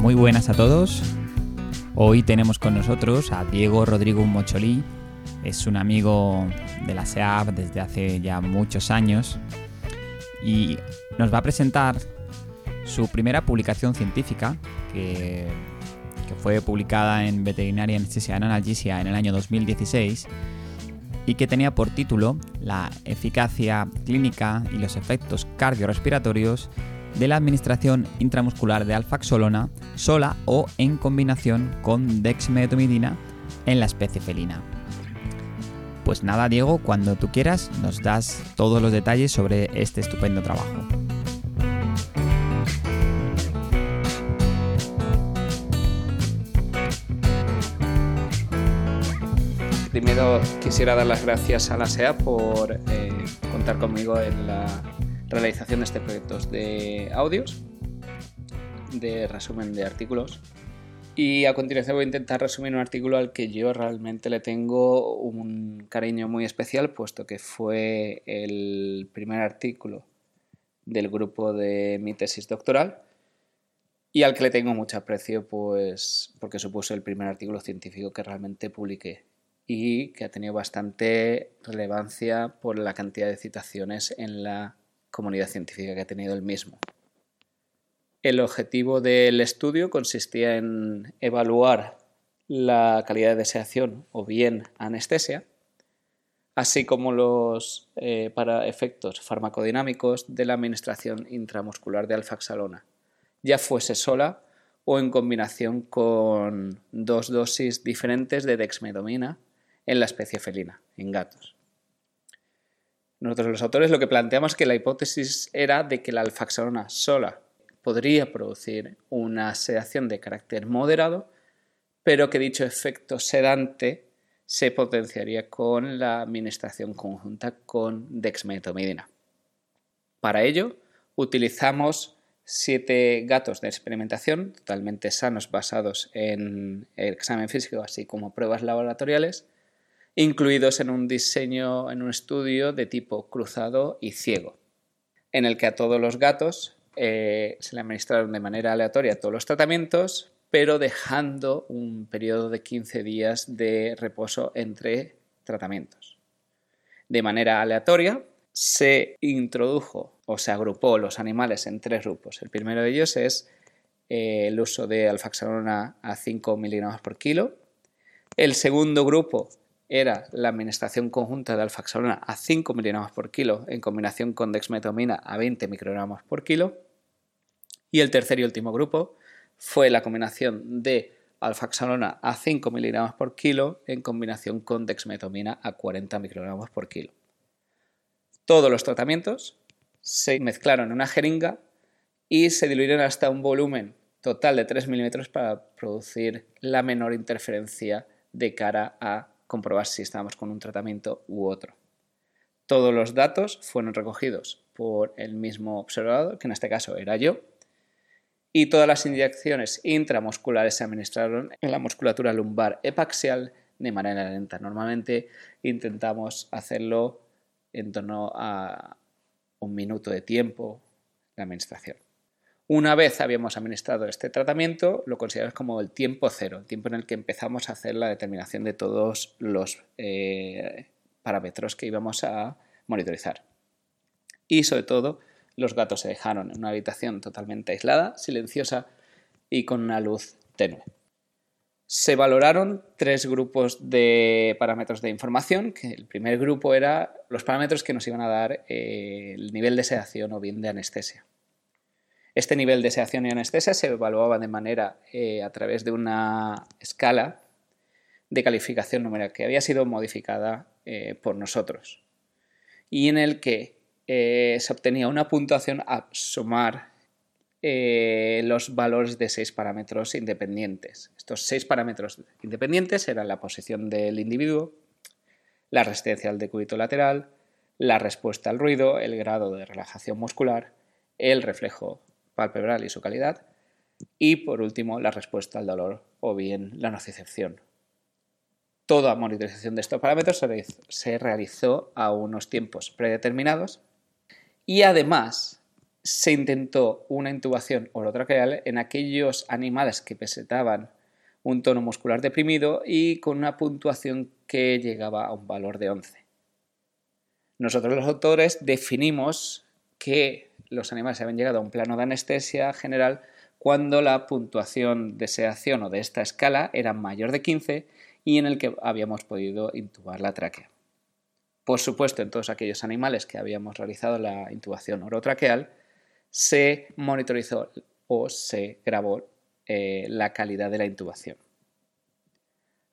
Muy buenas a todos. Hoy tenemos con nosotros a Diego Rodrigo Mocholí. Es un amigo de la SEAP desde hace ya muchos años y nos va a presentar su primera publicación científica que, fue publicada en Veterinary Anesthesia and Analgesia en el año 2016 y que tenía por título La eficacia clínica y los efectos cardiorrespiratorios de la administración intramuscular de alfaxolona sola o en combinación con dexmedetomidina en la especie felina. Pues nada, Diego, cuando tú quieras nos das todos los detalles sobre este estupendo trabajo. Primero quisiera dar las gracias a la SEA por eh, contar conmigo en la realización de este proyecto de audios, de resumen de artículos. Y a continuación voy a intentar resumir un artículo al que yo realmente le tengo un cariño muy especial, puesto que fue el primer artículo del grupo de mi tesis doctoral y al que le tengo mucho aprecio, pues porque supuso el primer artículo científico que realmente publiqué y que ha tenido bastante relevancia por la cantidad de citaciones en la comunidad científica que ha tenido el mismo. El objetivo del estudio consistía en evaluar la calidad de deseación o bien anestesia, así como los eh, para efectos farmacodinámicos de la administración intramuscular de alfaxalona, ya fuese sola o en combinación con dos dosis diferentes de dexmedomina en la especie felina, en gatos. Nosotros los autores lo que planteamos que la hipótesis era de que la alfaxalona sola podría producir una sedación de carácter moderado, pero que dicho efecto sedante se potenciaría con la administración conjunta con dexmedetomidina. Para ello, utilizamos siete gatos de experimentación totalmente sanos basados en el examen físico así como pruebas laboratoriales incluidos en un diseño, en un estudio de tipo cruzado y ciego, en el que a todos los gatos eh, se le administraron de manera aleatoria todos los tratamientos, pero dejando un periodo de 15 días de reposo entre tratamientos. De manera aleatoria se introdujo o se agrupó los animales en tres grupos. El primero de ellos es eh, el uso de alfaxalona a 5 miligramos por kilo. El segundo grupo era la administración conjunta de alfaxalona a 5 miligramos por kilo en combinación con dexmetomina a 20 microgramos por kilo. Y el tercer y último grupo fue la combinación de alfaxalona a 5 miligramos por kilo en combinación con dexmetomina a 40 microgramos por kilo. Todos los tratamientos se mezclaron en una jeringa y se diluyeron hasta un volumen total de 3 milímetros para producir la menor interferencia de cara a comprobar si estábamos con un tratamiento u otro. Todos los datos fueron recogidos por el mismo observador, que en este caso era yo, y todas las inyecciones intramusculares se administraron en la musculatura lumbar epaxial de manera lenta. Normalmente intentamos hacerlo en torno a un minuto de tiempo la administración. Una vez habíamos administrado este tratamiento, lo consideramos como el tiempo cero, el tiempo en el que empezamos a hacer la determinación de todos los eh, parámetros que íbamos a monitorizar. Y sobre todo, los gatos se dejaron en una habitación totalmente aislada, silenciosa y con una luz tenue. Se valoraron tres grupos de parámetros de información, que el primer grupo era los parámetros que nos iban a dar eh, el nivel de sedación o bien de anestesia. Este nivel de sedación y anestesia se evaluaba de manera eh, a través de una escala de calificación numérica que había sido modificada eh, por nosotros y en el que eh, se obtenía una puntuación a sumar los valores de seis parámetros independientes. Estos seis parámetros independientes eran la posición del individuo, la resistencia al decúbito lateral, la respuesta al ruido, el grado de relajación muscular, el reflejo palpebral y su calidad. Y por último, la respuesta al dolor o bien la nocicepción. Toda monitorización de estos parámetros se realizó a unos tiempos predeterminados y además se intentó una intubación orotraqueal en aquellos animales que presentaban un tono muscular deprimido y con una puntuación que llegaba a un valor de 11. Nosotros los autores definimos que los animales habían llegado a un plano de anestesia general cuando la puntuación de sedación o de esta escala era mayor de 15 y en el que habíamos podido intubar la tráquea. Por supuesto, en todos aquellos animales que habíamos realizado la intubación orotraqueal, se monitorizó o se grabó eh, la calidad de la intubación.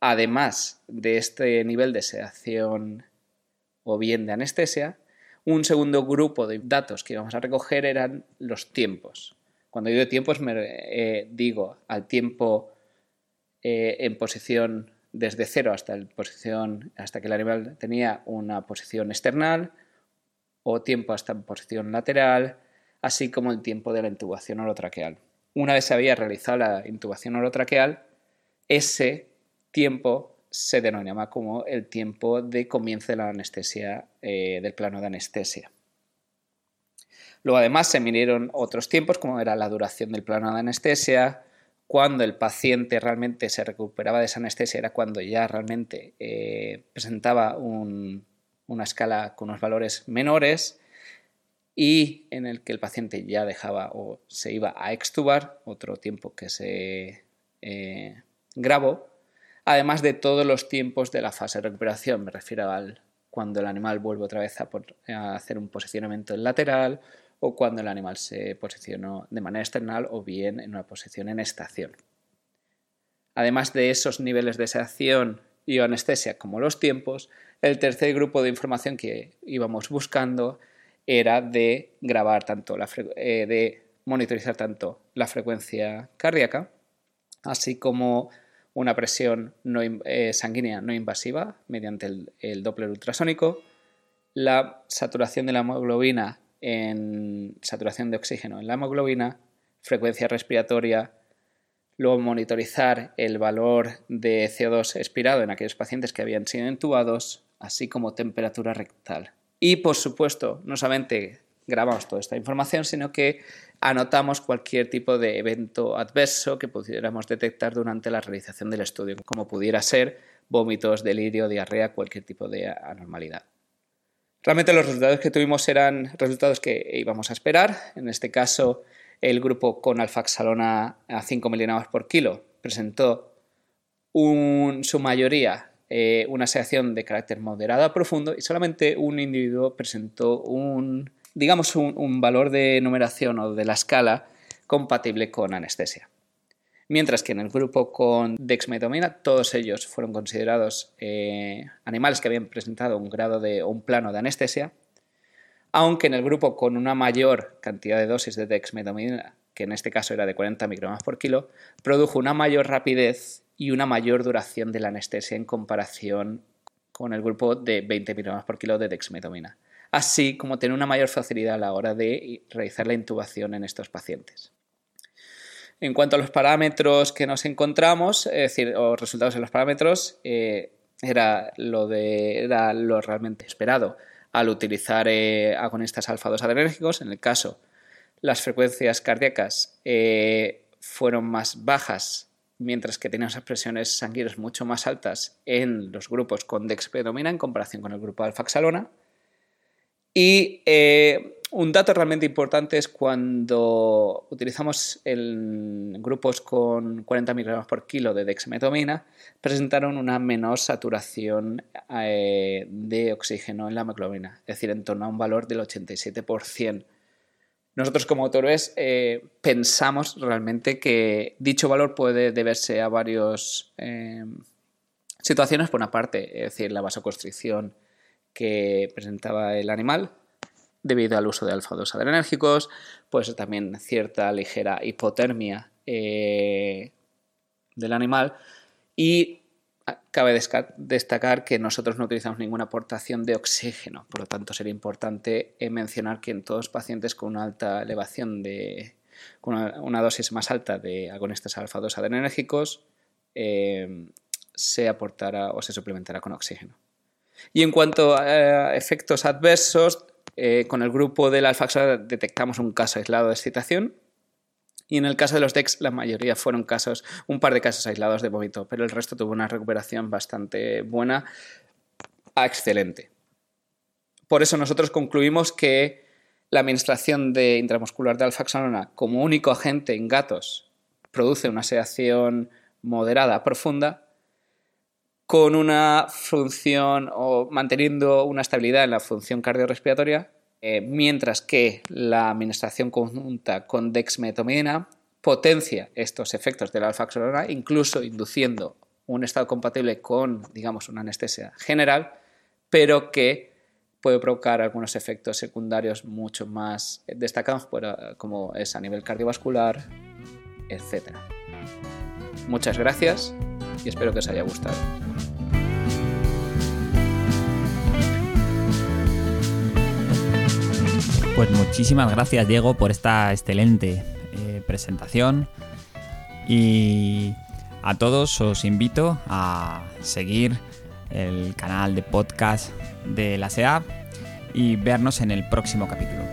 Además de este nivel de sedación o bien de anestesia, un segundo grupo de datos que íbamos a recoger eran los tiempos. Cuando digo tiempos me eh, digo al tiempo eh, en posición desde cero hasta, posición, hasta que el animal tenía una posición external o tiempo hasta en posición lateral, así como el tiempo de la intubación orotraqueal. Una vez se había realizado la intubación orotraqueal, ese tiempo se denominaba como el tiempo de comienzo de la anestesia, eh, del plano de anestesia. Luego además se midieron otros tiempos, como era la duración del plano de anestesia, cuando el paciente realmente se recuperaba de esa anestesia, era cuando ya realmente eh, presentaba una escala con unos valores menores y en el que el paciente ya dejaba o se iba a extubar, otro tiempo que se eh, grabó, además de todos los tiempos de la fase de recuperación, me refiero al cuando el animal vuelve otra vez a, hacer un posicionamiento en lateral o cuando el animal se posicionó de manera external o bien en una posición en estación. Además de esos niveles de sedación y anestesia como los tiempos, el tercer grupo de información que íbamos buscando era de grabar tanto la eh, de monitorizar tanto la frecuencia cardíaca, así como una presión eh, sanguínea no invasiva mediante el, Doppler ultrasónico, la saturación de la hemoglobina en saturación de oxígeno en la hemoglobina, frecuencia respiratoria, luego monitorizar el valor de CO2 expirado en aquellos pacientes que habían sido intubados, así como temperatura rectal. Y por supuesto, no solamente grabamos toda esta información, sino que anotamos cualquier tipo de evento adverso que pudiéramos detectar durante la realización del estudio, como pudiera ser vómitos, delirio, diarrea, cualquier tipo de anormalidad. Realmente los resultados que tuvimos eran resultados que íbamos a esperar. En este caso, el grupo con alfaxalona a 5 miligramos por kilo presentó su mayoría eh, una sedación de carácter moderado a profundo y solamente un individuo presentó un, digamos, un valor de numeración o de la escala compatible con anestesia mientras que en el grupo con dexmetomina todos ellos fueron considerados eh, animales que habían presentado un grado de o un plano de anestesia, aunque en el grupo con una mayor cantidad de dosis de dexmetomina, que en este caso era de 40 microgramos por kilo, produjo una mayor rapidez y una mayor duración de la anestesia en comparación con el grupo de 20 microgramos por kilo de dexmetomina, así como tener una mayor facilidad a la hora de realizar la intubación en estos pacientes. En cuanto a los parámetros que nos encontramos, es decir, los resultados en los parámetros, eh, era, lo de, era lo realmente esperado al utilizar eh, agonistas alfa-2 adrenérgicos. En el caso, las frecuencias cardíacas eh, fueron más bajas, mientras que teníamos presiones sanguíneas mucho más altas en los grupos con dexpedomina en comparación con el grupo alfaxalona. Y un dato realmente importante es cuando utilizamos grupos con 40 miligramos por kilo de dexmetomina, presentaron una menor saturación eh, de oxígeno en la hemoglobina, es decir, en torno a un valor del 87%. Nosotros como autores eh, pensamos realmente que dicho valor puede deberse a varias eh, situaciones. Por una parte, es decir, la vasoconstricción que presentaba el animal, debido al uso de alfa-2 adrenérgicos, pues también cierta ligera hipotermia eh, del animal y cabe destacar que nosotros no utilizamos ninguna aportación de oxígeno, por lo tanto sería importante eh, mencionar que en todos pacientes con una alta elevación de con una, dosis más alta de agonistas alfa-2 adrenérgicos eh, se aportará o se suplementará con oxígeno. Y en cuanto a efectos adversos, eh, con el grupo del alfaxor detectamos un caso aislado de excitación y en el caso de los DEX la mayoría fueron casos, un par de casos aislados de vómito, pero el resto tuvo una recuperación bastante buena a excelente. Por eso nosotros concluimos que la administración de intramuscular de alfaxonona como único agente en gatos produce una sedación moderada profunda con una función o manteniendo una estabilidad en la función cardiorrespiratoria, eh, mientras que la administración conjunta con dexmetomidina potencia estos efectos de la alfaxolona, incluso induciendo un estado compatible con, digamos, una anestesia general, pero que puede provocar algunos efectos secundarios mucho más destacados, como es a nivel cardiovascular, etc. Muchas gracias y espero que os haya gustado. Pues muchísimas gracias Diego por esta excelente eh, presentación y a todos os invito a seguir el canal de podcast de la SEAP y vernos en el próximo capítulo.